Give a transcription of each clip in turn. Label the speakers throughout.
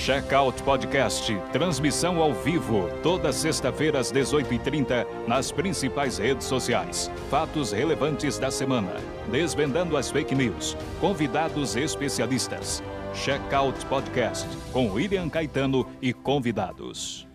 Speaker 1: Checkout Podcast, transmissão ao vivo, toda sexta-feira às 18h30, nas principais redes sociais. Fatos relevantes da semana, desvendando as fake news, convidados especialistas. Checkout Podcast, com William Caetano e convidados.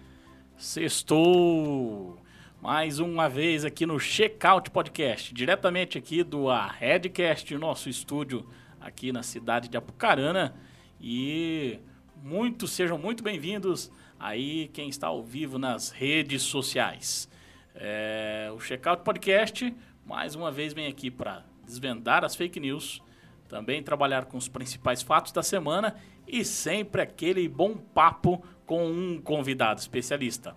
Speaker 2: Sextou! Mais uma vez aqui no Checkout Podcast, diretamente aqui do Redcast, nosso estúdio aqui na cidade de Apucarana. E muito, sejam muito bem-vindos aí quem está ao vivo nas redes sociais. É, o Checkout Podcast, mais uma vez, vem aqui para desvendar as fake news, também trabalhar com os principais fatos da semana e sempre aquele bom papo com um convidado especialista.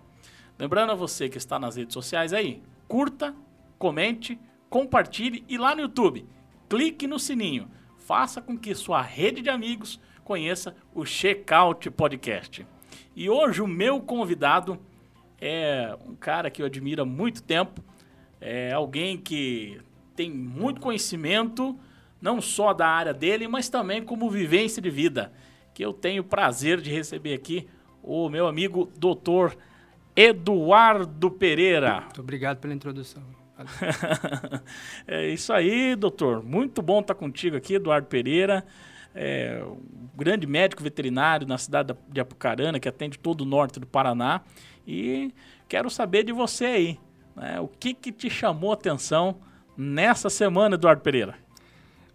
Speaker 2: Lembrando a você que está nas redes sociais aí, curta, comente, compartilhe e lá no YouTube, clique no sininho. Faça com que sua rede de amigos conheça o Checkout Podcast. E hoje o meu convidado é um cara que eu admiro há muito tempo, é alguém que tem muito conhecimento, não só da área dele, mas também como vivência de vida, que eu tenho o prazer de receber aqui o meu amigo doutor Eduardo Pereira.
Speaker 3: Muito obrigado pela introdução.
Speaker 2: é isso aí, doutor. Muito bom estar contigo aqui, Eduardo Pereira é, um grande médico veterinário na cidade de Apucarana, que atende todo o norte do Paraná. E quero saber de você aí, né? o que, que te chamou a atenção nessa semana, Eduardo Pereira?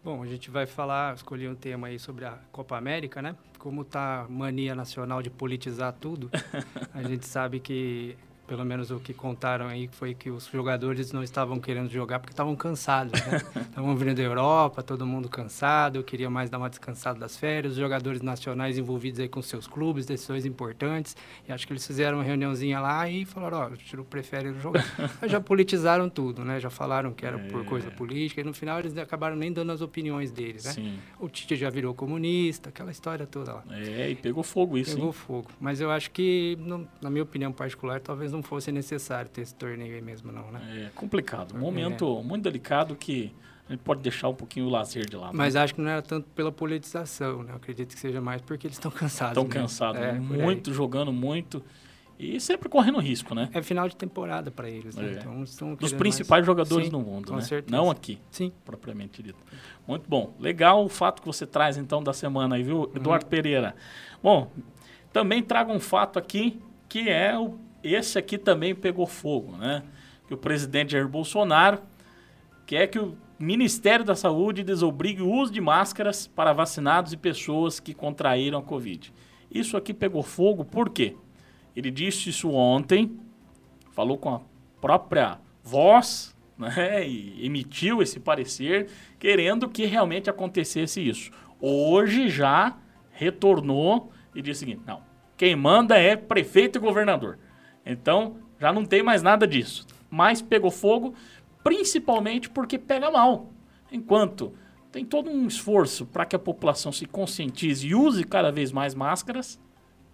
Speaker 3: Bom, a gente vai falar, escolhi um tema aí sobre a Copa América, né? Como tá mania nacional de politizar tudo, a gente sabe que pelo menos o que contaram aí foi que os jogadores não estavam querendo jogar porque estavam cansados, né? Estavam vindo da Europa, todo mundo cansado, eu queria mais dar uma descansada das férias, os jogadores nacionais envolvidos aí com seus clubes, decisões importantes, e acho que eles fizeram uma reuniãozinha lá e falaram, ó, oh, o Tiro prefere jogar. já politizaram tudo, né? Já falaram que era é. por coisa política, e no final eles acabaram nem dando as opiniões deles, né? Sim. O Tite já virou comunista, aquela história toda lá.
Speaker 2: É, e pegou fogo isso,
Speaker 3: Pegou hein? fogo. Mas eu acho que, na minha opinião particular, talvez não fosse necessário ter esse torneio aí mesmo, não, né?
Speaker 2: É complicado. Um momento é. muito delicado que a gente pode deixar um pouquinho o lazer de lado.
Speaker 3: Né? Mas né? acho que não era tanto pela politização, né? Eu acredito que seja mais porque eles estão cansados.
Speaker 2: Estão cansados, é, muito, jogando muito. E sempre correndo risco, né?
Speaker 3: É final de temporada para eles, né? É. Então, estão
Speaker 2: Dos principais mais... jogadores Sim, no mundo, né? Certeza. Não aqui. Sim. Propriamente dito. Muito bom. Legal o fato que você traz, então, da semana aí, viu. Eduardo uhum. Pereira? Bom, também trago um fato aqui que é o esse aqui também pegou fogo, né? Que o presidente Jair Bolsonaro quer que o Ministério da Saúde desobrigue o uso de máscaras para vacinados e pessoas que contraíram a Covid. Isso aqui pegou fogo por quê? Ele disse isso ontem, falou com a própria voz, né, e emitiu esse parecer, querendo que realmente acontecesse isso. Hoje já retornou e disse o seguinte: não, quem manda é prefeito e governador. Então, já não tem mais nada disso. Mas pegou fogo, principalmente porque pega mal. Enquanto tem todo um esforço para que a população se conscientize e use cada vez mais máscaras,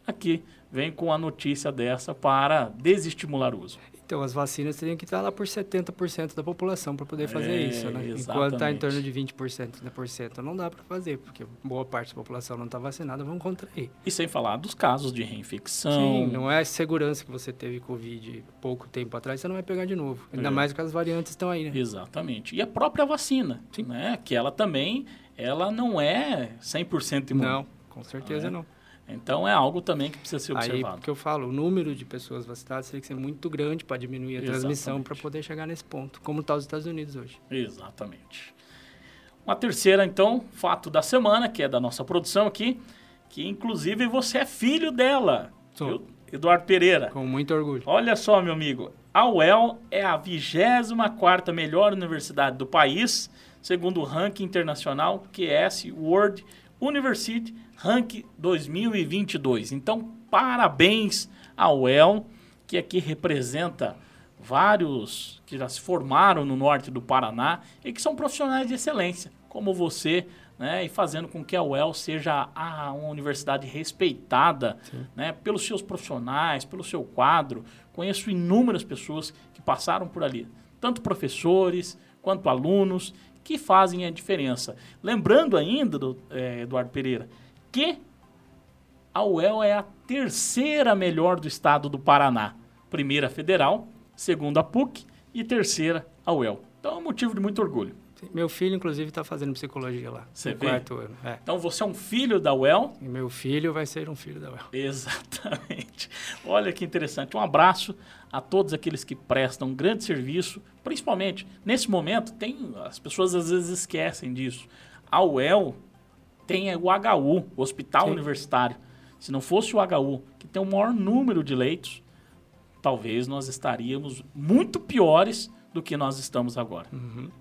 Speaker 2: aqui vem com a notícia dessa para desestimular o uso.
Speaker 3: Então, as vacinas teriam que estar lá por 70% da população para poder fazer é, isso, né? Exatamente. Enquanto está em torno de 20%, 30%, não dá para fazer, porque boa parte da população não está vacinada, vão contrair.
Speaker 2: E sem falar dos casos de reinfecção.
Speaker 3: Sim, não é segurança que você teve Covid pouco tempo atrás, você não vai pegar de novo. Ainda é. mais que as variantes estão aí, né?
Speaker 2: Exatamente. E a própria vacina, Sim. né? Que ela também, ela não é 100% imune.
Speaker 3: Não, com certeza é. não.
Speaker 2: Então é algo também que precisa ser observado.
Speaker 3: Aí, que eu falo, o número de pessoas vacinadas teria que ser muito grande para diminuir a Exatamente. transmissão para poder chegar nesse ponto, como está os Estados Unidos hoje.
Speaker 2: Exatamente. Uma terceira, então, fato da semana, que é da nossa produção aqui, que inclusive você é filho dela, Sou. Eduardo Pereira.
Speaker 3: Com muito orgulho.
Speaker 2: Olha só, meu amigo, a UEL é a 24ª melhor universidade do país, segundo o ranking internacional QS World University Rank 2022. Então, parabéns ao El, que aqui representa vários que já se formaram no norte do Paraná e que são profissionais de excelência, como você, né, e fazendo com que a UEL seja a, uma universidade respeitada né, pelos seus profissionais, pelo seu quadro. Conheço inúmeras pessoas que passaram por ali, tanto professores quanto alunos, que fazem a diferença. Lembrando ainda, do, é, Eduardo Pereira, que a UEL é a terceira melhor do estado do Paraná. Primeira federal, segunda PUC e terceira a UEL. Então é um motivo de muito orgulho.
Speaker 3: Meu filho, inclusive, está fazendo psicologia lá.
Speaker 2: Você vê?
Speaker 3: quarto ano. É.
Speaker 2: Então você é um filho da UEL?
Speaker 3: E meu filho vai ser um filho da UEL.
Speaker 2: Exatamente. Olha que interessante. Um abraço a todos aqueles que prestam um grande serviço, principalmente nesse momento, tem as pessoas às vezes esquecem disso. A UEL tem o HU, o Hospital
Speaker 3: Sim.
Speaker 2: Universitário. Se não fosse o HU, que tem o maior número de leitos, talvez nós estaríamos muito piores do que nós estamos agora.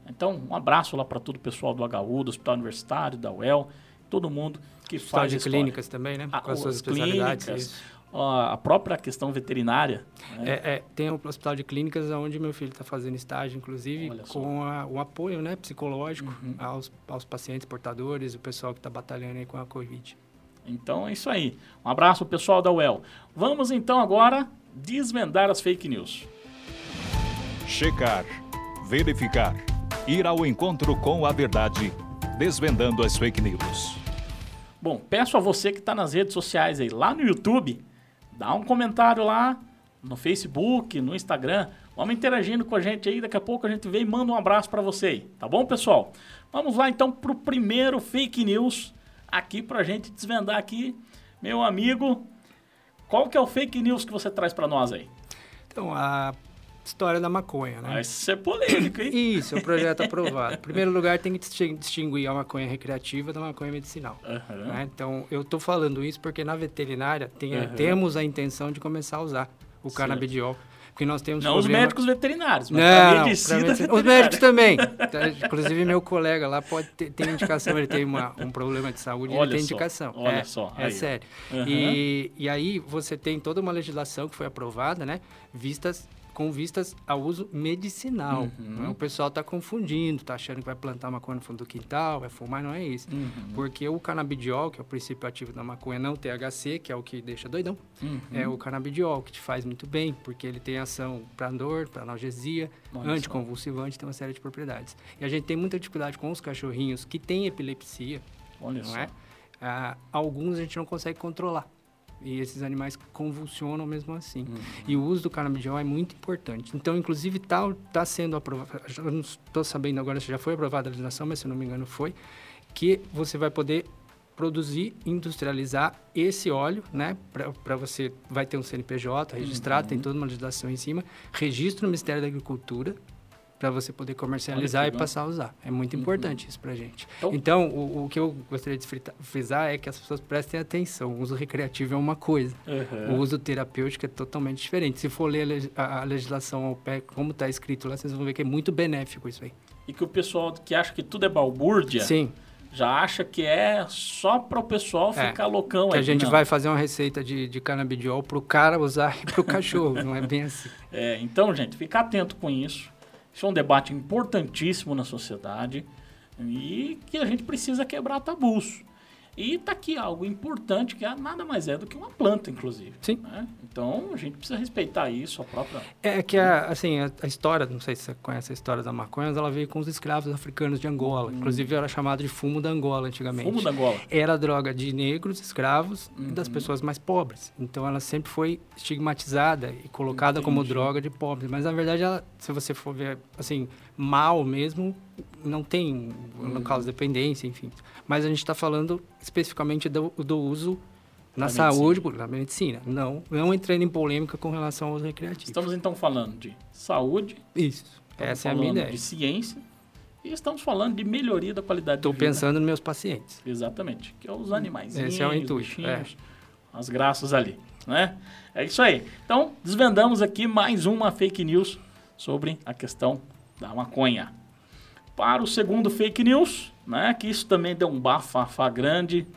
Speaker 2: Então, um abraço lá para todo o pessoal do HU, do Hospital Universitário, da UEL, todo mundo que
Speaker 3: Hospital
Speaker 2: faz
Speaker 3: de
Speaker 2: história.
Speaker 3: clínicas também, né?
Speaker 2: Ah,
Speaker 3: Com as suas
Speaker 2: as
Speaker 3: especialidades.
Speaker 2: clínicas. A própria questão veterinária. né?
Speaker 3: É, é, tem um hospital de clínicas onde meu filho está fazendo estágio, inclusive.
Speaker 2: Uhum.
Speaker 3: com a- o apoio né, psicológico aos, aos pacientes portadores, o pessoal que está batalhando aí com a Covid.
Speaker 2: Então é isso aí. Um abraço ao pessoal da UEL. Vamos então agora desvendar as fake news.
Speaker 1: Checar, verificar, ir ao encontro com a verdade, desvendando as fake news.
Speaker 2: Bom, peço a você que está nas redes sociais aí, lá no YouTube, dá um comentário lá, no Facebook, no Instagram. Vamos interagindo com a gente aí, daqui a pouco a gente vem e manda um abraço para você aí, tá bom, pessoal? Vamos lá então pro primeiro fake news aqui pra gente desvendar aqui. Meu amigo, qual que é o fake news que você traz para nós aí?
Speaker 3: Então, a história da maconha, né?
Speaker 2: Vai ser polêmico, hein?
Speaker 3: Isso, é um projeto aprovado. Em primeiro lugar, tem que distin- distinguir a maconha recreativa da maconha medicinal.
Speaker 2: Aham.
Speaker 3: né? Então, eu estou falando isso porque na veterinária tem-
Speaker 2: Aham.
Speaker 3: temos a intenção de começar a usar o
Speaker 2: Certo.
Speaker 3: canabidiol. Porque nós temos
Speaker 2: Não os
Speaker 3: problema-
Speaker 2: médicos veterinários, mas
Speaker 3: Não,
Speaker 2: medicina.
Speaker 3: medicina- Os médicos também. Tá, Inclusive, meu colega lá pode ter tem indicação, ele tem uma- um problema de saúde,
Speaker 2: Olha
Speaker 3: ele tem
Speaker 2: só,
Speaker 3: indicação.
Speaker 2: olha
Speaker 3: é,
Speaker 2: só,
Speaker 3: É
Speaker 2: aí, ó.
Speaker 3: sério.
Speaker 2: Aham.
Speaker 3: E, e aí você tem toda uma legislação que foi aprovada, né? Vistas com vistas ao uso medicinal.
Speaker 2: Uhum.
Speaker 3: Né? O pessoal está confundindo, está achando que vai plantar maconha no fundo do quintal, vai fumar, não é isso.
Speaker 2: Uhum.
Speaker 3: Porque o canabidiol, que é o princípio ativo da maconha, não THC, que é o que deixa doidão,
Speaker 2: Uhum.
Speaker 3: é o canabidiol, que te faz muito bem, porque ele tem ação para dor, para analgesia,
Speaker 2: Olha
Speaker 3: anticonvulsivante, tem uma série de propriedades. E a gente tem muita dificuldade com os cachorrinhos que têm epilepsia,
Speaker 2: Olha
Speaker 3: não
Speaker 2: só.
Speaker 3: é? Ah, alguns a gente não consegue controlar. E esses animais convulsionam mesmo assim.
Speaker 2: Uhum.
Speaker 3: E o uso do canabidiol é muito importante. Então, inclusive, está tá sendo aprovado. Eu não estou sabendo agora se já foi aprovada a legislação, mas se não me engano foi. Que você vai poder produzir, industrializar esse óleo, né? Para você vai ter um CNPJ registrado,
Speaker 2: Uhum.
Speaker 3: tem toda uma legislação em cima, registro no Ministério da Agricultura para você poder comercializar e passar a usar. É muito importante isso para gente.
Speaker 2: Então-
Speaker 3: Então, o, o que eu gostaria de frisar é que as pessoas prestem atenção. O uso recreativo é uma coisa,
Speaker 2: Uhum.
Speaker 3: o uso terapêutico é totalmente diferente. Se for ler a a, a legislação ao pé, como está escrito lá, vocês vão ver que é muito benéfico isso aí.
Speaker 2: E que o pessoal que acha que tudo é balbúrdia
Speaker 3: Sim,
Speaker 2: já acha que é só para o pessoal
Speaker 3: É,
Speaker 2: ficar loucão
Speaker 3: que
Speaker 2: aí.
Speaker 3: a gente
Speaker 2: Não.
Speaker 3: vai fazer uma receita de, de canabidiol para o cara usar e para o cachorro. não é bem assim.
Speaker 2: É, então, gente, fica atento com isso. Isso é um debate importantíssimo na sociedade e que a gente precisa quebrar tabus. E tá aqui algo importante que é- nada mais é do que uma planta, inclusive.
Speaker 3: Sim.
Speaker 2: né? Então a gente precisa respeitar isso, a própria.
Speaker 3: É que, a, assim, a, a história, não sei se você conhece a história da maconha, ela veio com os escravos africanos de Angola. Inclusive, era chamado de fumo da Angola antigamente.
Speaker 2: Fumo da Angola.
Speaker 3: era droga de negros, escravos e
Speaker 2: Uhum.
Speaker 3: das pessoas mais pobres. Então ela sempre foi estigmatizada e colocada como
Speaker 2: Entendi.
Speaker 3: droga de pobres. Mas na verdade, ela, se você for ver assim, mal mesmo, não tem, não causa dependência, enfim. Mas a gente está falando especificamente do, do uso na
Speaker 2: Na
Speaker 3: saúde, na medicina. Não, não entrando em polêmica com relação aos recreativos.
Speaker 2: Estamos então falando de saúde,
Speaker 3: Isso. Essa é a minha ideia.
Speaker 2: de ciência e estamos falando de melhoria da qualidade
Speaker 3: Estou
Speaker 2: de vida.
Speaker 3: pensando nos meus pacientes.
Speaker 2: Exatamente, que é os animais.
Speaker 3: Esse é o intuito,
Speaker 2: bichinhos, as graças ali, né? É isso aí. Então, desvendamos aqui mais uma fake news sobre a questão da maconha. Para o segundo fake news, né, que isso também deu um bafafá grande,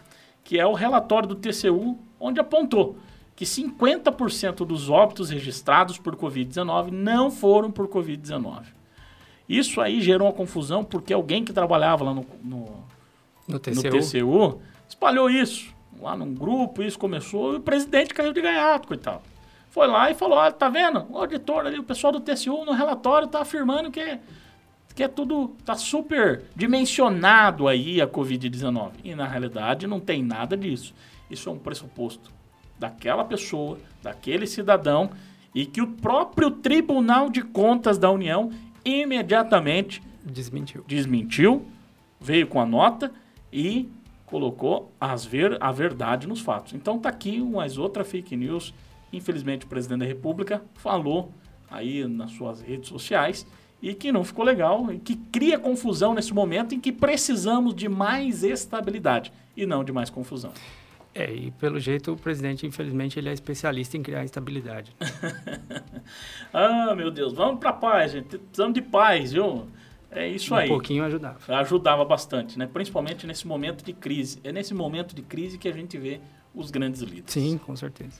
Speaker 2: que é o relatório do TCU, onde apontou que 50% dos óbitos registrados por Covid-19 não foram por Covid-19. Isso aí gerou uma confusão porque alguém que trabalhava lá no- no,
Speaker 3: No
Speaker 2: no
Speaker 3: TCU.
Speaker 2: TCU, espalhou isso lá num grupo, isso começou, e o presidente caiu de gaiato, coitado. Foi lá e falou, olha, tá vendo? O auditor ali, o pessoal do TCU no relatório tá afirmando que, que é tudo, tá super dimensionado aí a Covid-19. E na realidade não tem nada disso. Isso é um pressuposto daquela pessoa, daquele cidadão, e que o próprio Tribunal de Contas da União imediatamente
Speaker 3: Desmentiu.
Speaker 2: desmentiu, veio com a nota e colocou as ver, a verdade nos fatos. Então tá aqui mais outra fake news. Infelizmente o presidente da República falou aí nas suas redes sociais e que não ficou legal e que cria confusão nesse momento em que precisamos de mais estabilidade e não de mais confusão.
Speaker 3: É, e pelo jeito o presidente, infelizmente, ele é especialista em criar estabilidade.
Speaker 2: ah, meu Deus, vamos para paz, gente. Precisamos de paz, viu? É isso
Speaker 3: um
Speaker 2: aí.
Speaker 3: Um pouquinho ajudava.
Speaker 2: Ajudava bastante, né? Principalmente nesse momento de crise. É nesse momento de crise que a gente vê os grandes líderes.
Speaker 3: Sim, com certeza.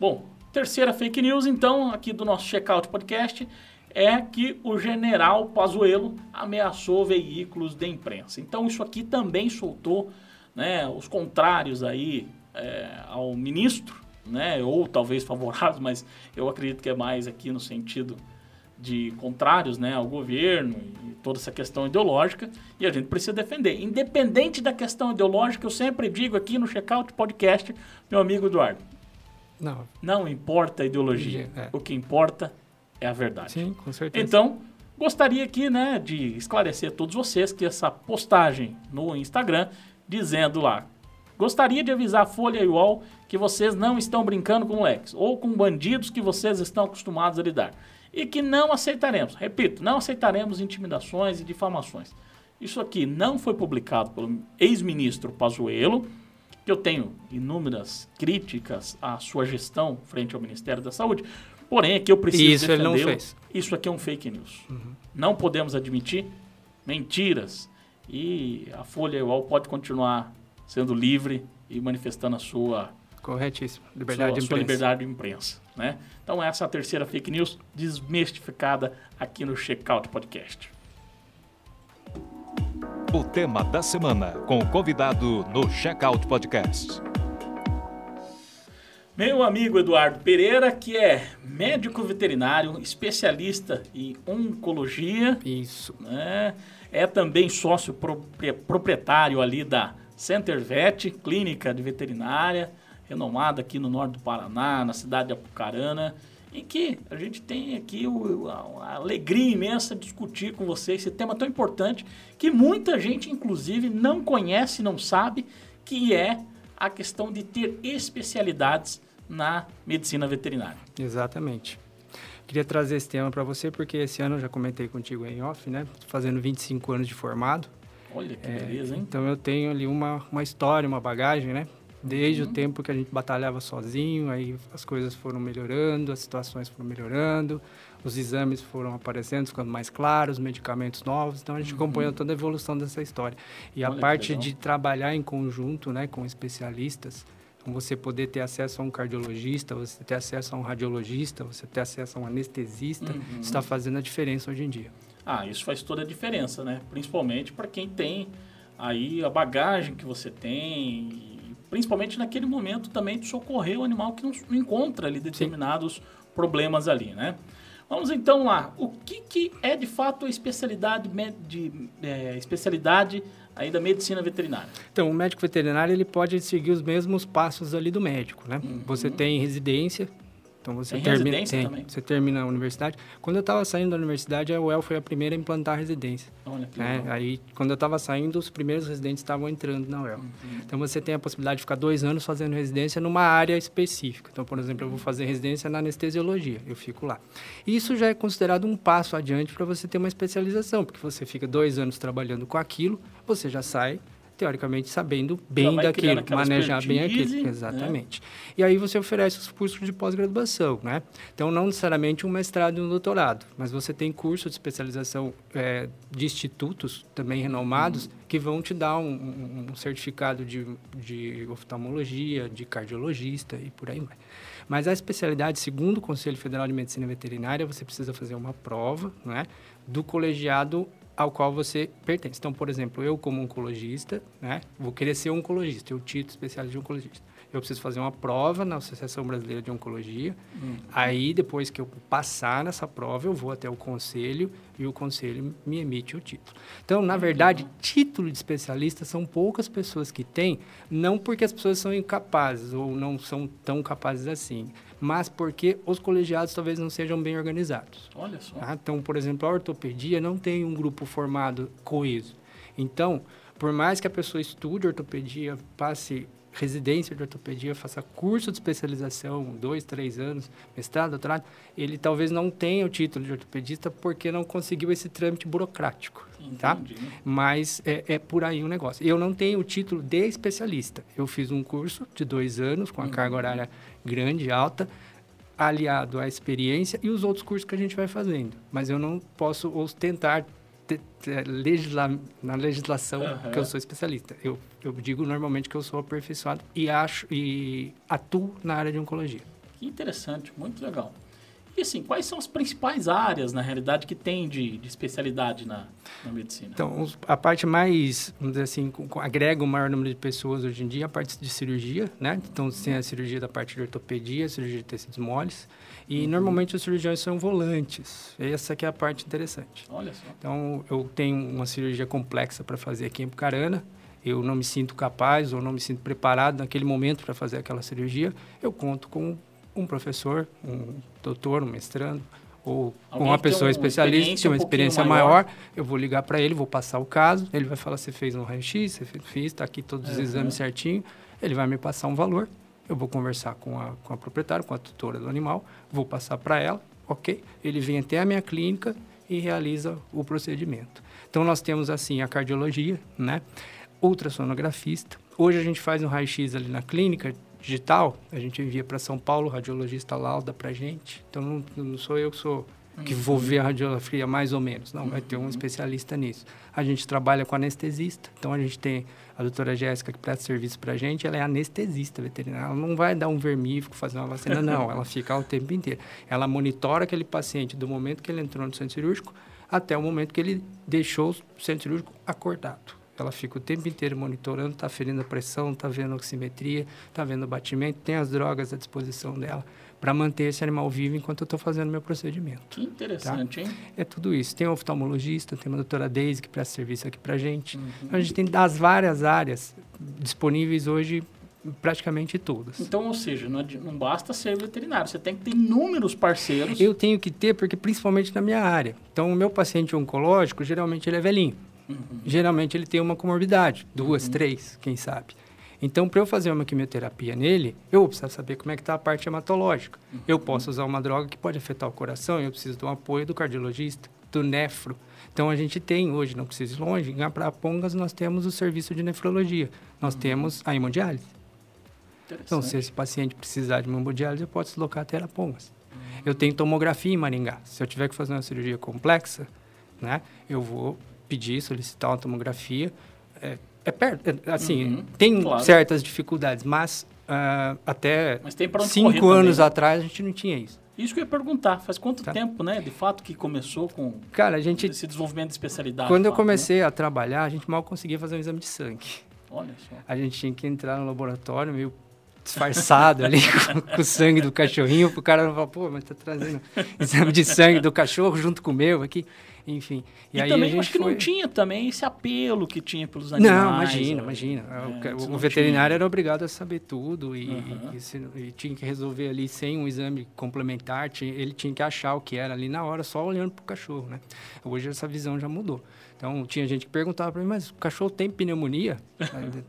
Speaker 2: Bom, terceira fake news, então, aqui do nosso Checkout Podcast, é que o general Pazuello ameaçou veículos de imprensa. Então, isso aqui também soltou né, os contrários aí é, ao ministro, né, ou talvez favoráveis, mas eu acredito que é mais aqui no sentido de contrários né, ao governo e toda essa questão ideológica, e a gente precisa defender. Independente da questão ideológica, eu sempre digo aqui no Checkout Podcast, meu amigo Eduardo,
Speaker 3: não,
Speaker 2: não importa a ideologia, é. o que importa é a verdade.
Speaker 3: Sim, com certeza.
Speaker 2: Então, gostaria aqui né, de esclarecer a todos vocês que essa postagem no Instagram dizendo lá: gostaria de avisar a Folha e o UOL que vocês não estão brincando com moleques ou com bandidos que vocês estão acostumados a lidar e que não aceitaremos, repito, não aceitaremos intimidações e difamações. Isso aqui não foi publicado pelo ex-ministro Pazuello, que eu tenho inúmeras críticas à sua gestão frente ao Ministério da Saúde, porém aqui eu preciso
Speaker 3: Isso ele não fez.
Speaker 2: Isso aqui é um fake news. Uhum. Não podemos admitir mentiras e a Folha UOL pode continuar sendo livre e manifestando a sua
Speaker 3: corretíssimo liberdade
Speaker 2: sua,
Speaker 3: de
Speaker 2: imprensa. Sua liberdade de imprensa, né? Então essa é a terceira fake news desmistificada aqui no Checkout Podcast.
Speaker 1: O tema da semana com o convidado no Checkout Podcast.
Speaker 2: Meu amigo Eduardo Pereira, que é médico veterinário, especialista em oncologia.
Speaker 3: Isso.
Speaker 2: Né? É também sócio proprietário ali da Center Vet, clínica de veterinária, renomada aqui no norte do Paraná, na cidade de Apucarana, em que a gente tem aqui o, a, a, alegria imensa de discutir com você esse tema tão importante que muita gente, inclusive, não conhece, não sabe, que é a questão de ter especialidades na medicina veterinária.
Speaker 3: Exatamente. Queria trazer esse tema para você porque esse ano eu já comentei contigo em off, né? Fazendo 25 anos de formado.
Speaker 2: Olha que é, beleza, hein?
Speaker 3: Então eu tenho ali uma, uma história, uma bagagem, né? Desde uhum. o tempo que a gente batalhava sozinho, aí as coisas foram melhorando, as situações foram melhorando, os exames foram aparecendo, ficando mais claros, medicamentos novos. Então a gente uhum. acompanhou toda a evolução dessa história. E Olha a parte de trabalhar em conjunto, né, com especialistas, você poder ter acesso a um cardiologista, você ter acesso a um radiologista, você ter acesso a um anestesista, uhum. está fazendo a diferença hoje em dia.
Speaker 2: Ah, isso faz toda a diferença, né? Principalmente para quem tem aí a bagagem que você tem, principalmente naquele momento também de socorrer o animal que não encontra ali determinados Sim. problemas ali, né? Vamos então lá. O que, que é de fato a especialidade de é, especialidade aí da medicina veterinária?
Speaker 3: Então, o médico veterinário ele pode seguir os mesmos passos ali do médico, né? Uhum. Você tem residência, então você tem termina, tem, também. você termina a universidade. Quando eu estava saindo da universidade, a UEL foi a primeira a implantar a residência.
Speaker 2: Olha
Speaker 3: né? Aí, quando eu estava saindo, os primeiros residentes estavam entrando na UEL. Uhum. Então você tem a possibilidade de ficar dois anos fazendo residência numa área específica. Então, por exemplo, eu vou fazer residência na anestesiologia, eu fico lá. Isso já é considerado um passo adiante para você ter uma especialização, porque você fica dois anos trabalhando com aquilo, você já sai teoricamente sabendo bem daquilo, manejar bem aquilo. Né? Exatamente. Né? E aí você oferece os cursos de pós-graduação, né? Então, não necessariamente um mestrado e um doutorado, mas você tem cursos de especialização é, de institutos também renomados uhum. que vão te dar um, um certificado de, de oftalmologia, de cardiologista e por aí vai. Mas a especialidade, segundo o Conselho Federal de Medicina Veterinária, você precisa fazer uma prova, né? Do colegiado ao qual você pertence. Então, por exemplo, eu como oncologista, né, vou querer ser oncologista, eu título especialista de oncologista. eu preciso fazer uma prova na Associação Brasileira de Oncologia. Uhum. Aí, depois que eu passar nessa prova, eu vou até o conselho e o conselho me emite o título. Então, na verdade, título de especialista são poucas pessoas que têm, não porque as pessoas são incapazes ou não são tão capazes assim, mas porque os colegiados talvez não sejam bem organizados.
Speaker 2: Olha só.
Speaker 3: Tá? Então, por exemplo, a ortopedia não tem um grupo formado coeso. Então, por mais que a pessoa estude ortopedia, passe residência de ortopedia, faça curso de especialização, dois, três anos, mestrado, doutorado, ele talvez não tenha o título de ortopedista porque não conseguiu esse trâmite burocrático, tá? Entendi. tá? Mas é, é, por aí o negócio. Eu não tenho o título de especialista. Eu fiz um curso de dois anos com a carga horária grande, alta, aliado à experiência e os outros cursos que a gente vai fazendo. Mas eu não posso ostentar legisla, na legislação uhum. que eu sou especialista. Eu, eu digo normalmente que eu sou aperfeiçoado e acho e atuo na área de oncologia.
Speaker 2: Que interessante, muito legal. E assim, quais são as principais áreas, na realidade, que tem de, de especialidade na, na, medicina?
Speaker 3: Então, a parte mais, vamos dizer assim, agrega o maior número de pessoas hoje em dia, a parte de cirurgia, né? Então, tem a cirurgia da parte de ortopedia, cirurgia de tecidos moles, e uhum. normalmente os cirurgiões são volantes. Essa que é a parte interessante.
Speaker 2: Olha só.
Speaker 3: Então, eu tenho uma cirurgia complexa para fazer aqui em Pucarana, eu não me sinto capaz ou não me sinto preparado naquele momento para fazer aquela cirurgia, eu conto com um professor, um doutor, um mestrando, ou Alguém uma pessoa especialista, que tem uma experiência um maior, maior, eu vou ligar para ele, vou passar o caso, ele vai falar, você fez um raio-x, você fez, está aqui todos os exames certinho, ele vai me passar um valor, eu vou conversar com a, com a proprietária, com a tutora do animal, vou passar para ela, ok? Ele vem até a minha clínica e realiza o procedimento. Então, nós temos, assim, a cardiologia, né? Ultrassonografista. Hoje a gente faz um raio-x ali na clínica, digital, a gente envia para São Paulo, o radiologista lauda para gente. Então não, não, sou eu que sou que vou uhum. ver a radiografia mais ou menos, não, vai ter um uhum. especialista nisso. A gente trabalha com anestesista, então a gente tem a doutora Jéssica que presta serviço para a gente, ela é anestesista veterinária, ela não vai dar um vermífugo, fazer uma vacina, não, ela fica o tempo inteiro. Ela monitora aquele paciente do momento que ele entrou no centro cirúrgico até o momento que ele deixou o centro cirúrgico acordado. Ela fica o tempo inteiro monitorando, está ferindo a pressão, está vendo a oximetria, está vendo o batimento, tem as drogas à disposição dela para manter esse animal vivo enquanto eu estou fazendo meu procedimento.
Speaker 2: Que interessante,
Speaker 3: tá? hein? É tudo isso. Tem um oftalmologista, tem uma doutora Daisy que presta serviço aqui para a gente. Uhum. Então, a gente tem das várias áreas disponíveis hoje praticamente todas.
Speaker 2: Então, ou seja, não, não, basta ser veterinário, você tem que ter inúmeros parceiros.
Speaker 3: Eu tenho que ter, porque principalmente na minha área. Então, o meu paciente oncológico, geralmente ele é velhinho. Uhum. Geralmente ele tem uma comorbidade, duas, uhum. três, quem sabe. Então, para eu fazer uma quimioterapia nele, eu preciso saber como é que está a parte hematológica. Uhum. Eu posso usar uma droga que pode afetar o coração, eu preciso do apoio do cardiologista, do nefro. Então, a gente tem hoje, não precisa ir longe, em Aprapongas nós temos o serviço de nefrologia. Nós uhum. temos a hemodiálise. Então, se esse paciente precisar de uma hemodiálise, eu posso deslocar até Arapongas. Uhum. Eu tenho tomografia em Maringá. Se eu tiver que fazer uma cirurgia complexa, né, eu vou pedir, solicitar uma tomografia. É, é perto, é, assim, uhum, tem claro. certas dificuldades, mas uh, até mas cinco anos também, né? atrás a gente não tinha isso.
Speaker 2: Isso que eu ia perguntar, faz quanto tá. tempo, né, de fato, que começou com
Speaker 3: Cara, a gente,
Speaker 2: esse desenvolvimento de especialidade?
Speaker 3: Quando
Speaker 2: eu
Speaker 3: fato, comecei né? a trabalhar, a gente mal conseguia fazer um exame de sangue.
Speaker 2: Olha só.
Speaker 3: A gente tinha que entrar no laboratório meio disfarçado ali com, com, o sangue do cachorrinho, o cara não falar, pô, mas tá trazendo exame de sangue do cachorro junto com o meu aqui enfim.
Speaker 2: E, e aí também acho que foi... não tinha também esse apelo que tinha pelos animais.
Speaker 3: Não, imagina, imagina. É, o, o veterinário tinha. era obrigado a saber tudo e, uhum. e, se, e, tinha que resolver ali sem um exame complementar, tinha, ele tinha que achar o que era ali na hora, só olhando para o cachorro, né? Hoje essa visão já mudou. Então, tinha gente que perguntava para mim, mas o cachorro tem pneumonia?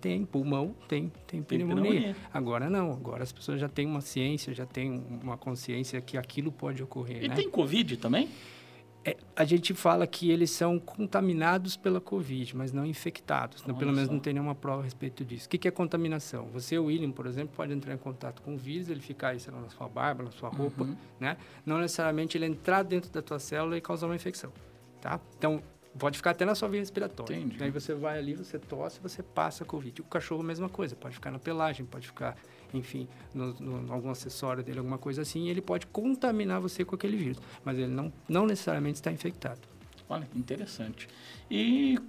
Speaker 3: Tem, pulmão tem, tem, tem pneumonia. pneumonia. Agora não, agora as pessoas já têm uma ciência, já têm uma consciência que aquilo pode ocorrer,
Speaker 2: E
Speaker 3: né?
Speaker 2: tem Covid também?
Speaker 3: É, a gente fala que eles são contaminados pela Covid, mas não infectados. Né? Pelo menos não tem nenhuma prova a respeito disso. O que, que é contaminação? Você, o William, por exemplo, pode entrar em contato com o vírus, ele ficar aí, sei lá, na sua barba, na sua roupa, uhum. né? Não necessariamente ele entrar dentro da tua célula e causar uma infecção, tá? Então, pode ficar até na sua via respiratória. Entendi. Aí você vai ali, você tosse, você passa a Covid. O cachorro, mesma coisa, pode ficar na pelagem, pode ficar enfim, no, no, algum acessório dele, alguma coisa assim, ele pode contaminar você com aquele vírus, mas ele não, não necessariamente está infectado.
Speaker 2: Olha, interessante. E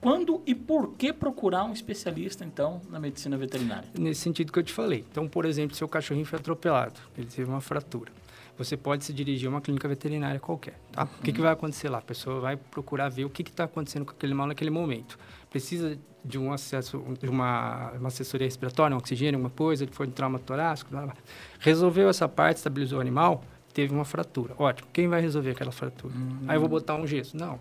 Speaker 2: quando e por que procurar um especialista, então, na medicina veterinária?
Speaker 3: Nesse sentido que eu te falei. Então, por exemplo, seu cachorrinho foi atropelado, ele teve uma fratura. Você pode se dirigir a uma clínica veterinária qualquer, tá? Uhum. O que, que vai acontecer lá? A pessoa vai procurar ver o que está acontecendo com aquele animal naquele momento. Precisa de um acesso, de uma, uma assessoria respiratória, um oxigênio, alguma coisa, ele foi de trauma torácico, blá, blá. resolveu essa parte, estabilizou o animal, teve uma fratura. Ótimo. Quem vai resolver aquela fratura? Uhum. Aí eu vou botar um gesso. Não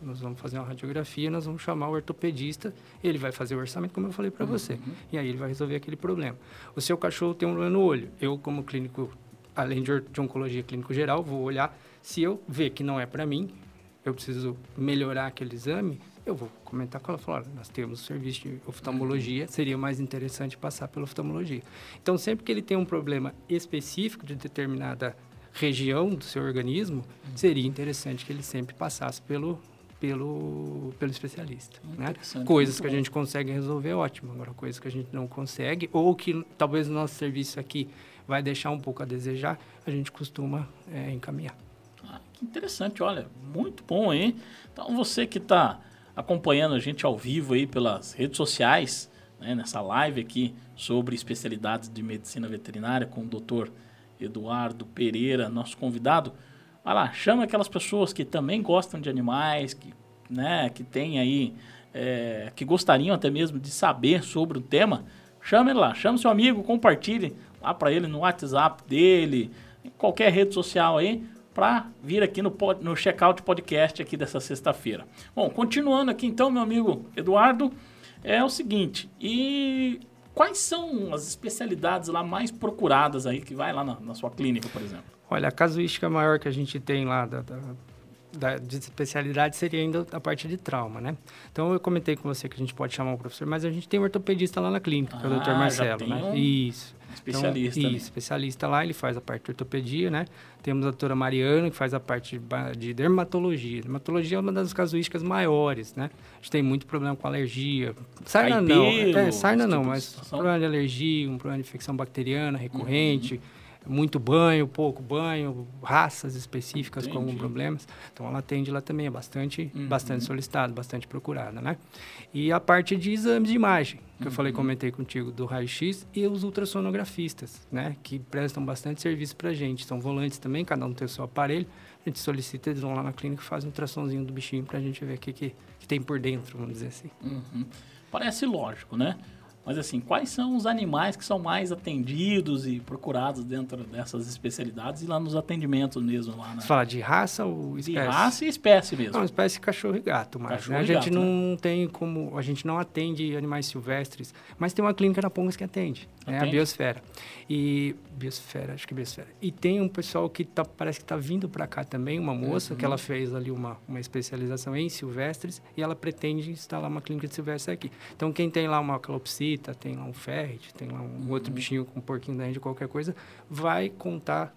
Speaker 3: nós vamos fazer uma radiografia, nós vamos chamar o ortopedista, ele vai fazer o orçamento, como eu falei para você, uhum. e aí ele vai resolver aquele problema. O seu cachorro tem um problema no olho. Eu, como clínico, além de, de oncologia clínico geral, vou olhar. Se eu ver que não é para mim, eu preciso melhorar aquele exame, eu vou comentar com ela, falar, nós temos o serviço de oftalmologia, uhum. seria mais interessante passar pela oftalmologia. Então, sempre que ele tem um problema específico de determinada região do seu organismo, uhum. seria interessante que ele sempre passasse pelo pelo, pelo especialista. Né? Coisas que a gente consegue resolver, ótimo. Agora, coisas que a gente não consegue, ou que talvez o nosso serviço aqui vai deixar um pouco a desejar, a gente costuma é, encaminhar.
Speaker 2: Ah, que interessante, olha, muito bom, hein? Então, você que está acompanhando a gente ao vivo aí pelas redes sociais, né, nessa live aqui sobre especialidades de medicina veterinária com o doutor Eduardo Pereira, nosso convidado, Vai lá, chama aquelas pessoas que também gostam de animais, que, né, que tem aí, é, que gostariam até mesmo de saber sobre o tema. Chame ele lá, chame seu amigo, compartilhe lá para ele no WhatsApp dele, em qualquer rede social aí, para vir aqui no, no Checkout Podcast aqui dessa sexta-feira. Bom, continuando aqui então, meu amigo Eduardo, é o seguinte, e quais são as especialidades lá mais procuradas aí que vai lá na, na sua clínica, por exemplo?
Speaker 3: Olha, a casuística maior que a gente tem lá da, da, da, de especialidade seria ainda a parte de trauma, né? Então, eu comentei com você que a gente pode chamar um professor, mas a gente tem um ortopedista lá na clínica, ah, que é o Dr. Ah, Marcelo, né?
Speaker 2: Um isso. Especialista. Então,
Speaker 3: isso, especialista lá, ele faz a parte de ortopedia, né? Temos a doutora Mariana, que faz a parte de, de dermatologia. Dermatologia é uma das casuísticas maiores, né? A gente tem muito problema com alergia. Sarna não, é, sarna não, mas problema de alergia, um problema de infecção bacteriana recorrente. Uhum muito banho, pouco banho, raças específicas Entendi. com alguns problemas. Então ela atende lá também, é bastante, uhum. bastante solicitado, bastante procurada, né? E a parte de exames de imagem, que uhum. eu falei, uhum. comentei contigo, do raio-x e os ultrassonografistas, né? Que prestam bastante serviço pra gente. São volantes também, cada um tem o seu aparelho. A gente solicita, eles vão lá na clínica e fazem um ultrassomzinho do bichinho pra gente ver o que, que, que tem por dentro, vamos dizer assim.
Speaker 2: Uhum. Parece lógico, né? Mas assim, quais são os animais que são mais atendidos e procurados dentro dessas especialidades e lá nos atendimentos mesmo lá?
Speaker 3: Você fala de raça ou espécie?
Speaker 2: De raça e espécie mesmo.
Speaker 3: Não, espécie cachorro e gato, mas cachorro né? a gente gato, não né? tem como, a gente não atende animais silvestres, mas tem uma clínica na Pongas que atende, atende? Né? a Biosfera. E Biosfera, acho que é Biosfera. E tem um pessoal que tá, parece que está vindo para cá também, uma moça uhum. que ela fez ali uma, uma especialização em silvestres e ela pretende instalar uma clínica de silvestre aqui. Então quem tem lá uma calopsita tem lá um ferret, tem lá um uhum. outro bichinho com um porquinho da qualquer coisa, vai contar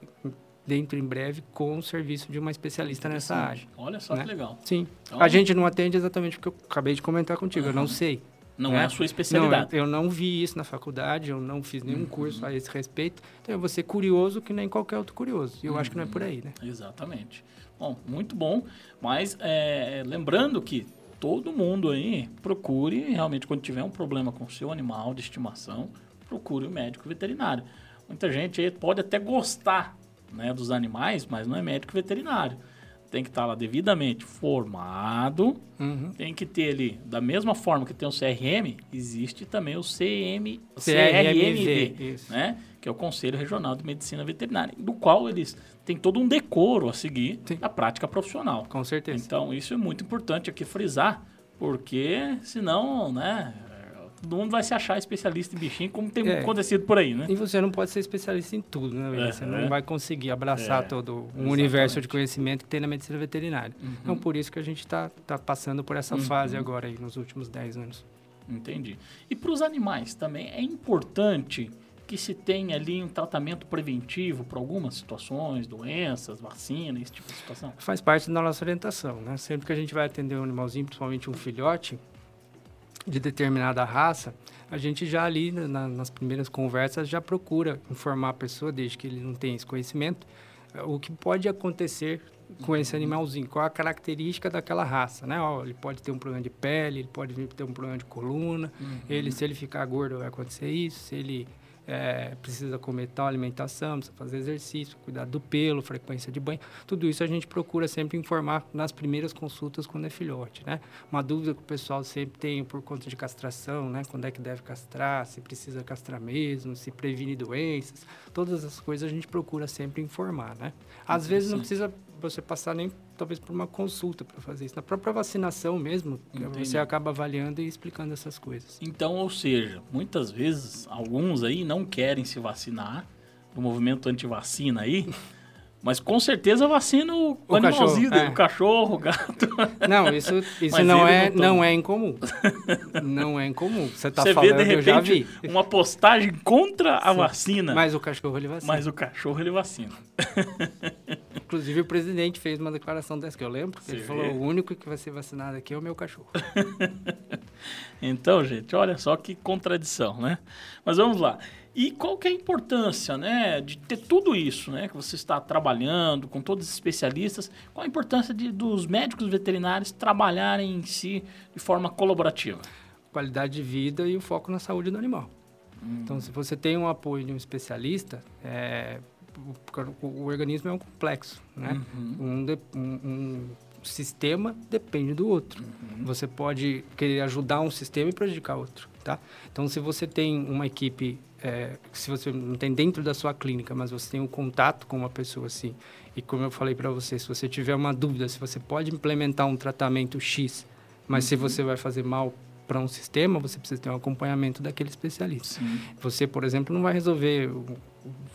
Speaker 3: dentro em breve com o serviço de uma especialista nessa área.
Speaker 2: Olha só
Speaker 3: né?
Speaker 2: que legal.
Speaker 3: Sim. Então, a gente não atende exatamente porque eu acabei de comentar contigo, uhum. eu não sei.
Speaker 2: Não né? é a sua especialidade.
Speaker 3: Não, eu não vi isso na faculdade, eu não fiz nenhum uhum. curso a esse respeito. Então eu vou ser curioso que nem qualquer outro curioso. E eu uhum. acho que não é por aí, né?
Speaker 2: Exatamente. Bom, muito bom. Mas é, lembrando que todo mundo aí procure realmente quando tiver um problema com o seu animal de estimação, procure o médico veterinário. Muita gente aí pode até gostar né, dos animais, mas não é médico veterinário. Tem que estar lá devidamente formado, uhum. tem que ter ali, da mesma forma que tem o CRM, existe também o CM, CRMV, né? que é o Conselho Regional de Medicina Veterinária, do qual eles têm todo um decoro a seguir Sim. na prática profissional.
Speaker 3: Com certeza.
Speaker 2: Então, isso é muito importante aqui frisar, porque senão, né, mundo vai se achar especialista em bichinho, como tem é. acontecido por aí, né?
Speaker 3: E você não pode ser especialista em tudo, né? É, você não é. vai conseguir abraçar é. todo um Exatamente. universo de conhecimento que tem na medicina veterinária. Uhum. Então, por isso que a gente está tá passando por essa uhum. fase agora aí, nos últimos 10 anos.
Speaker 2: Entendi. E para os animais também é importante que se tenha ali um tratamento preventivo para algumas situações, doenças, vacina, esse tipo de situação?
Speaker 3: Faz parte da nossa orientação, né? Sempre que a gente vai atender um animalzinho, principalmente um filhote de determinada raça, a gente já ali na, nas primeiras conversas já procura informar a pessoa, desde que ele não tenha esse conhecimento, o que pode acontecer com esse animalzinho, qual a característica daquela raça, né? Ó, ele pode ter um problema de pele, ele pode ter um problema de coluna,
Speaker 2: Uhum.
Speaker 3: ele, se ele ficar gordo vai acontecer isso, se ele é, precisa comer tal alimentação, precisa fazer exercício, cuidar do pelo, frequência de banho, tudo isso a gente procura sempre informar nas primeiras consultas quando é filhote, né? Uma dúvida que o pessoal sempre tem por conta de castração, né? Quando é que deve castrar, se precisa castrar mesmo, se previne doenças, todas as coisas a gente procura sempre informar, né? Às vezes não precisa você passar nem talvez por uma consulta para fazer isso. Na própria vacinação mesmo, você acaba avaliando e explicando essas coisas.
Speaker 2: Então, ou seja, muitas vezes, alguns aí não querem se vacinar, do movimento anti-vacina aí, mas com certeza vacina o,
Speaker 3: O
Speaker 2: animalzinho,
Speaker 3: cachorro, é.
Speaker 2: o cachorro, o gato.
Speaker 3: Não, isso, isso não, é,
Speaker 2: não
Speaker 3: não, é incomum. Não é incomum. Você tá
Speaker 2: Você
Speaker 3: falando,
Speaker 2: vê, de
Speaker 3: eu já
Speaker 2: repente,
Speaker 3: vi.
Speaker 2: uma postagem contra a
Speaker 3: Sim.
Speaker 2: vacina,
Speaker 3: Mas o cachorro ele vacina.
Speaker 2: mas o cachorro ele vacina.
Speaker 3: Inclusive o presidente fez uma declaração dessa que eu lembro.
Speaker 2: Você
Speaker 3: ele
Speaker 2: vê?
Speaker 3: falou: o único que vai ser vacinado aqui é o meu cachorro.
Speaker 2: Então, gente, olha só que contradição, né? Mas vamos lá. E qual que é a importância, né, de ter tudo isso, né, que você está trabalhando com todos os especialistas? Qual a importância de, dos médicos veterinários trabalharem em si de forma colaborativa?
Speaker 3: Qualidade de vida e o foco na saúde do animal.
Speaker 2: Hum.
Speaker 3: Então, se você tem um apoio de um especialista, é, o, o organismo é um complexo, né?
Speaker 2: Uhum.
Speaker 3: Um, de- um- um sistema depende do outro. Você pode querer ajudar um sistema e prejudicar outro, tá? Então, se você tem uma equipe, é, se você não tem dentro da sua clínica, mas você tem um contato com uma pessoa assim, e como eu falei para você, se você tiver uma dúvida, se você pode implementar um tratamento X, mas se você vai fazer mal para um sistema, você precisa ter um acompanhamento daquele especialista.
Speaker 2: Sim.
Speaker 3: Você, por exemplo, não vai resolver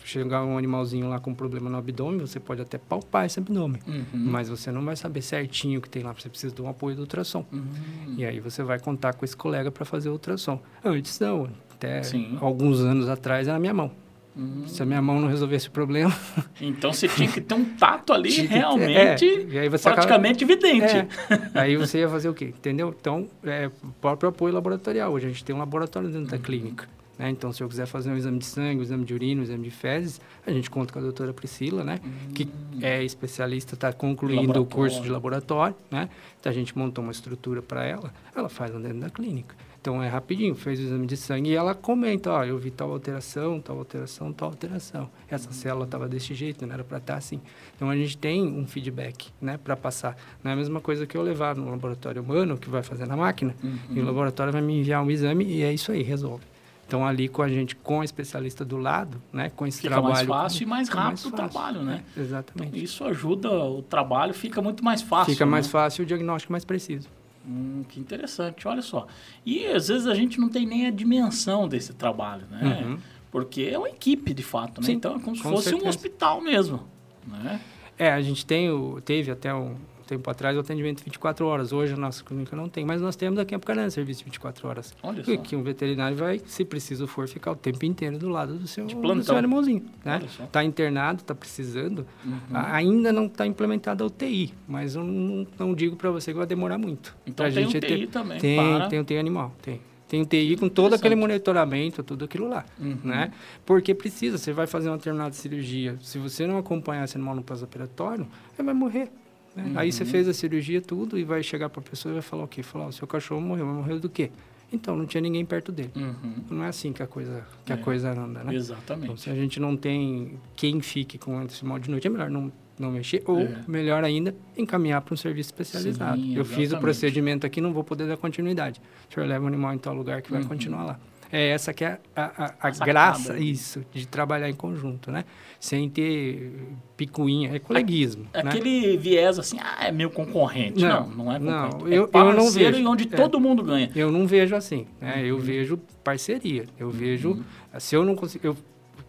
Speaker 3: chegar um animalzinho lá com problema no abdômen, você pode até palpar esse abdômen,
Speaker 2: Uhum.
Speaker 3: mas você não vai saber certinho o que tem lá, você precisa de um apoio do ultrassom.
Speaker 2: Uhum.
Speaker 3: E aí você vai contar com esse colega para fazer o ultrassom. Antes não, até
Speaker 2: Sim.
Speaker 3: alguns anos atrás era a minha mão.
Speaker 2: Uhum.
Speaker 3: Se a minha mão não resolvesse o problema,
Speaker 2: Então você tinha que ter um tato ali realmente
Speaker 3: é, acaba-
Speaker 2: praticamente evidente.
Speaker 3: É, aí você ia fazer o quê? Entendeu? Então, é, próprio apoio laboratorial. Hoje a gente tem um laboratório dentro da clínica. Né? Então, se eu quiser fazer um exame de sangue, um exame de urina, um exame de fezes, a gente conta com a doutora Priscila, né? Que é especialista, está concluindo o curso de laboratório, né? Então, a gente montou uma estrutura para ela, ela faz lá dentro da clínica. Então, é rapidinho, fez o exame de sangue e ela comenta, ó, eu vi tal alteração, tal alteração, tal alteração. Essa célula estava desse jeito, não era para estar assim. Então, a gente tem um feedback, né, para passar. Não é a mesma coisa que eu levar no laboratório humano, que vai fazer na máquina, e o laboratório vai me enviar um exame e é isso aí, resolve. Então, ali com a gente, com a especialista do lado, né, com esse
Speaker 2: Fica
Speaker 3: trabalho...
Speaker 2: mais fácil e mais
Speaker 3: fica
Speaker 2: rápido o
Speaker 3: fácil.
Speaker 2: trabalho, né?
Speaker 3: Exatamente.
Speaker 2: Isso ajuda o trabalho, fica muito mais fácil.
Speaker 3: Fica mais
Speaker 2: né?
Speaker 3: fácil o diagnóstico mais preciso.
Speaker 2: Hum, que interessante, olha só. E às vezes a gente não tem nem a dimensão desse trabalho, né?
Speaker 3: Uhum.
Speaker 2: Porque é uma equipe, de fato, né?
Speaker 3: Sim,
Speaker 2: então é como se
Speaker 3: com
Speaker 2: fosse um
Speaker 3: certeza.
Speaker 2: hospital mesmo, né?
Speaker 3: É, a gente tem o, teve até um tempo atrás o atendimento 24 horas. Hoje a nossa clínica não tem, mas nós temos aqui em Apucarana serviço 24 horas.
Speaker 2: Olha
Speaker 3: E
Speaker 2: só.
Speaker 3: que um veterinário vai, se preciso for, ficar o tempo inteiro do lado do seu, do seu animalzinho. Né? Está internado, está precisando.
Speaker 2: Uhum.
Speaker 3: Ainda não está implementada a UTI, mas eu não, não digo para você que vai demorar muito.
Speaker 2: Então
Speaker 3: Pra
Speaker 2: tem
Speaker 3: gente
Speaker 2: UTI
Speaker 3: ter-
Speaker 2: também
Speaker 3: Tem,
Speaker 2: para-
Speaker 3: tem UTI animal, tem. Tem UTI com todo aquele monitoramento, tudo aquilo lá,
Speaker 2: Uhum.
Speaker 3: né? Porque precisa, você vai fazer uma determinada cirurgia, se você não acompanhar esse animal no pós-operatório, ele vai morrer. Né? Aí você
Speaker 2: Uhum.
Speaker 3: fez a cirurgia, tudo, e vai chegar para a pessoa e vai falar o quê? Falar, o seu cachorro morreu, mas morreu do quê? Então, não tinha ninguém perto dele.
Speaker 2: Uhum.
Speaker 3: Não é assim que a coisa, que
Speaker 2: É.
Speaker 3: a coisa anda, né? Então,
Speaker 2: Exatamente.
Speaker 3: se a gente não tem quem fique com esse mal de noite, é melhor não, não mexer. Ou,
Speaker 2: É.
Speaker 3: melhor ainda, encaminhar para um serviço especializado.
Speaker 2: Sim,
Speaker 3: Eu fiz o procedimento aqui, não vou poder dar continuidade. O senhor leva o animal em tal lugar que vai
Speaker 2: Uhum.
Speaker 3: continuar lá. É essa que é a, a, a
Speaker 2: A
Speaker 3: graça, isso, de trabalhar em conjunto, né? Sem ter picuinha, é coleguismo, né?
Speaker 2: Aquele viés assim, ah, é meu concorrente. Não,
Speaker 3: Não,
Speaker 2: não, é
Speaker 3: não,
Speaker 2: concorrente.
Speaker 3: eu-
Speaker 2: é
Speaker 3: eu
Speaker 2: parceiro
Speaker 3: não vejo.
Speaker 2: e onde
Speaker 3: É.
Speaker 2: todo mundo ganha.
Speaker 3: Eu não vejo assim, né? Eu
Speaker 2: Uhum.
Speaker 3: vejo parceria. Eu vejo, se eu não consigo... Eu,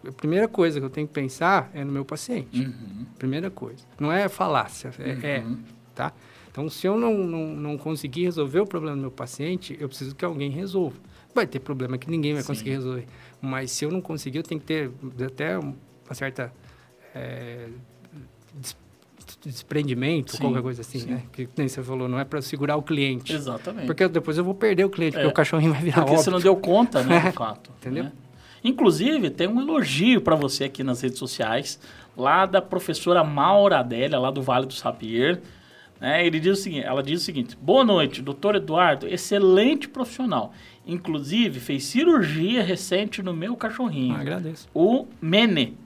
Speaker 3: a primeira coisa que eu tenho que pensar é no meu paciente.
Speaker 2: Uhum.
Speaker 3: Primeira coisa. Não é falácia, é, é,
Speaker 2: Uhum.
Speaker 3: tá? Então, se eu não, não, não conseguir resolver o problema do meu paciente, eu preciso que alguém resolva. Vai ter problema que ninguém vai
Speaker 2: Sim.
Speaker 3: conseguir resolver. Mas se eu não conseguir, eu tenho que ter até uma certa é, des- desprendimento,
Speaker 2: Sim,
Speaker 3: qualquer coisa assim,
Speaker 2: sim.
Speaker 3: né? Que nem você falou, não é para segurar o cliente.
Speaker 2: Exatamente.
Speaker 3: Porque depois eu vou perder o cliente,
Speaker 2: É.
Speaker 3: porque o cachorrinho vai virar
Speaker 2: Porque
Speaker 3: óbito.
Speaker 2: você não deu conta, né, de fato.
Speaker 3: Entendeu?
Speaker 2: né? Inclusive, tem um elogio para você aqui nas redes sociais, lá da professora Maura Adélia, lá do Vale do Sabier. Né? Ele diz o seguinte, ela diz o seguinte: Boa noite, doutor Eduardo, excelente profissional. Inclusive, fez cirurgia recente no meu cachorrinho.
Speaker 3: Ah, agradeço.
Speaker 2: O Mene.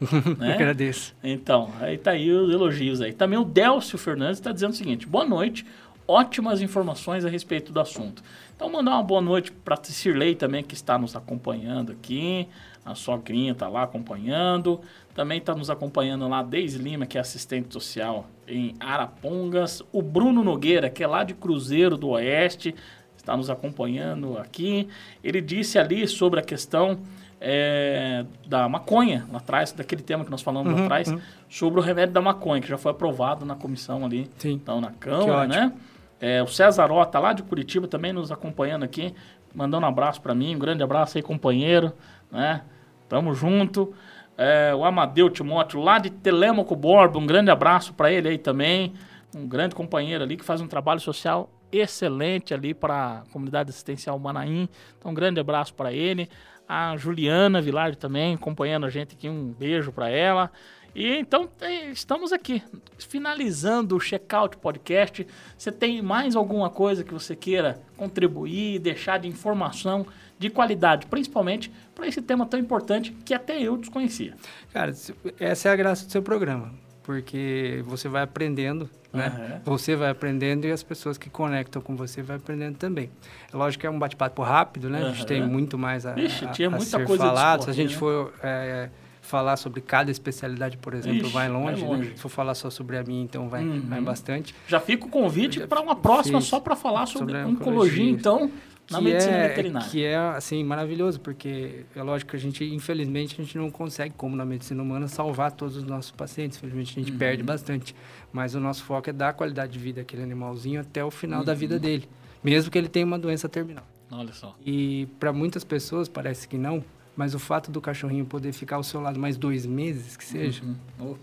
Speaker 2: né?
Speaker 3: agradeço.
Speaker 2: Então, aí tá aí os elogios aí. Também o Delcio Fernandes está dizendo o seguinte: boa noite, ótimas informações a respeito do assunto. Então, mandar uma boa noite para Cirlei também, que está nos acompanhando aqui. A sogrinha está lá acompanhando. Também está nos acompanhando lá Deise Lima, que é assistente social em Arapongas. O Bruno Nogueira, que é lá de Cruzeiro do Oeste, está nos acompanhando aqui. Ele disse ali sobre a questão é, da maconha, lá atrás, daquele tema que nós falamos uhum, lá atrás, uhum. sobre o remédio da maconha, que já foi aprovado na comissão ali, Sim. então na Câmara, né? É, o César Ota, lá de Curitiba, também nos acompanhando aqui, mandando um abraço para mim, um grande abraço aí, companheiro, né? Tamo junto. É, o Amadeu Timóteo, lá de Telemaco Borba, um grande abraço para ele aí também, um grande companheiro ali que faz um trabalho social excelente ali para a comunidade assistencial Manaim. Então, um grande abraço para ele. A Juliana Vilar também acompanhando a gente aqui, um beijo para ela. E então estamos aqui, finalizando o Checkout Podcast. Você tem mais alguma coisa que você queira contribuir, deixar de informação de qualidade, principalmente para esse tema tão importante que até eu desconhecia?
Speaker 3: Cara, essa é a graça do seu programa porque você vai aprendendo, né? Uhum. Você vai aprendendo e as pessoas que conectam com você vai aprendendo também. É lógico que é um bate-papo rápido, né? Uhum. A gente tem muito mais a, Ixi, a, a ser falado. Se a gente né? for é, falar sobre cada especialidade, por exemplo, Ixi, vai longe. Vai longe. Né? Se for falar só sobre a minha, então vai, uhum. vai bastante.
Speaker 2: Já fica o convite para uma próxima só para falar sobre, sobre oncologia, oncologia, então na medicina
Speaker 3: é,
Speaker 2: veterinária.
Speaker 3: Que é, assim, maravilhoso, porque é lógico que a gente, infelizmente, a gente não consegue, como na medicina humana, salvar todos os nossos pacientes. Infelizmente, a gente uhum. perde bastante. Mas o nosso foco é dar qualidade de vida àquele animalzinho até o final uhum. da vida dele, mesmo que ele tenha uma doença terminal.
Speaker 2: Olha só.
Speaker 3: E para muitas pessoas parece que não, mas o fato do cachorrinho poder ficar ao seu lado mais dois meses, que seja, uhum.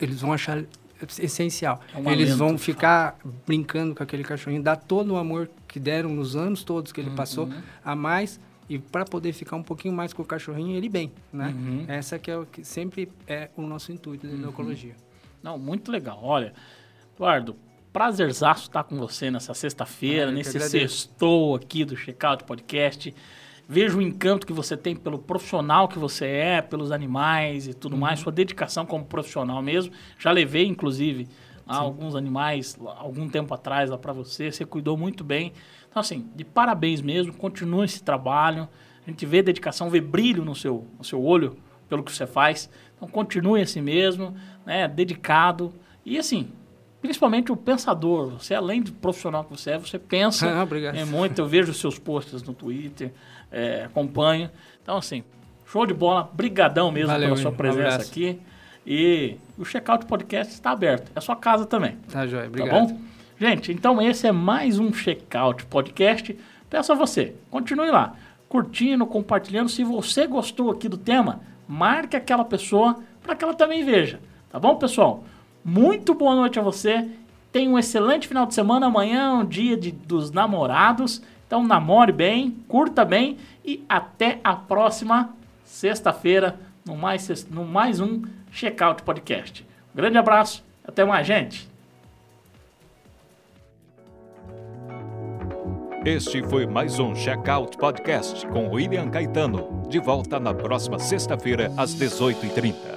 Speaker 3: eles vão achar essencial. É eles vão ficar brincando com aquele cachorrinho, dar todo o amor que deram nos anos todos que ele uhum. passou a mais e para poder ficar um pouquinho mais com o cachorrinho ele bem, né? Uhum. Essa que é o que sempre é o nosso intuito da uhum. ecologia.
Speaker 2: Não, muito legal. Olha, Eduardo, prazerzaço estar com você nessa sexta-feira, ah, nesse sextou aqui do Checkout Podcast. Vejo o encanto que você tem pelo profissional que você é, pelos animais e tudo uhum. mais, sua dedicação como profissional mesmo. Já levei, inclusive, alguns animais algum tempo atrás lá para você, você cuidou muito bem. Então, assim, de parabéns mesmo, continue esse trabalho. A gente vê dedicação, vê brilho no seu, no seu olho pelo que você faz. Então, continue assim mesmo, né, dedicado. E, assim, principalmente o pensador. Você, além de profissional que você é, você pensa
Speaker 3: ah,
Speaker 2: é muito. Eu vejo os seus posts no Twitter, é, acompanho. Então, assim, show de bola. Brigadão mesmo Valeu, pela sua presença um aqui. E o Checkout Podcast está aberto. É a sua casa também.
Speaker 3: Tá, joia. Obrigado.
Speaker 2: Tá bom? Gente, então esse é mais um Checkout Podcast. Peço a você, continue lá, curtindo, compartilhando. Se você gostou aqui do tema, marque aquela pessoa para que ela também veja. Tá bom, pessoal? Muito boa noite a você. Tenha um excelente final de semana. Amanhã é um dia de, dos namorados. Então namore bem, curta bem e até a próxima sexta-feira no mais, no mais um Checkout Podcast. Um grande abraço, até mais, gente.
Speaker 1: Este foi mais um Checkout Podcast com William Caetano. De volta na próxima sexta-feira, às 18h30.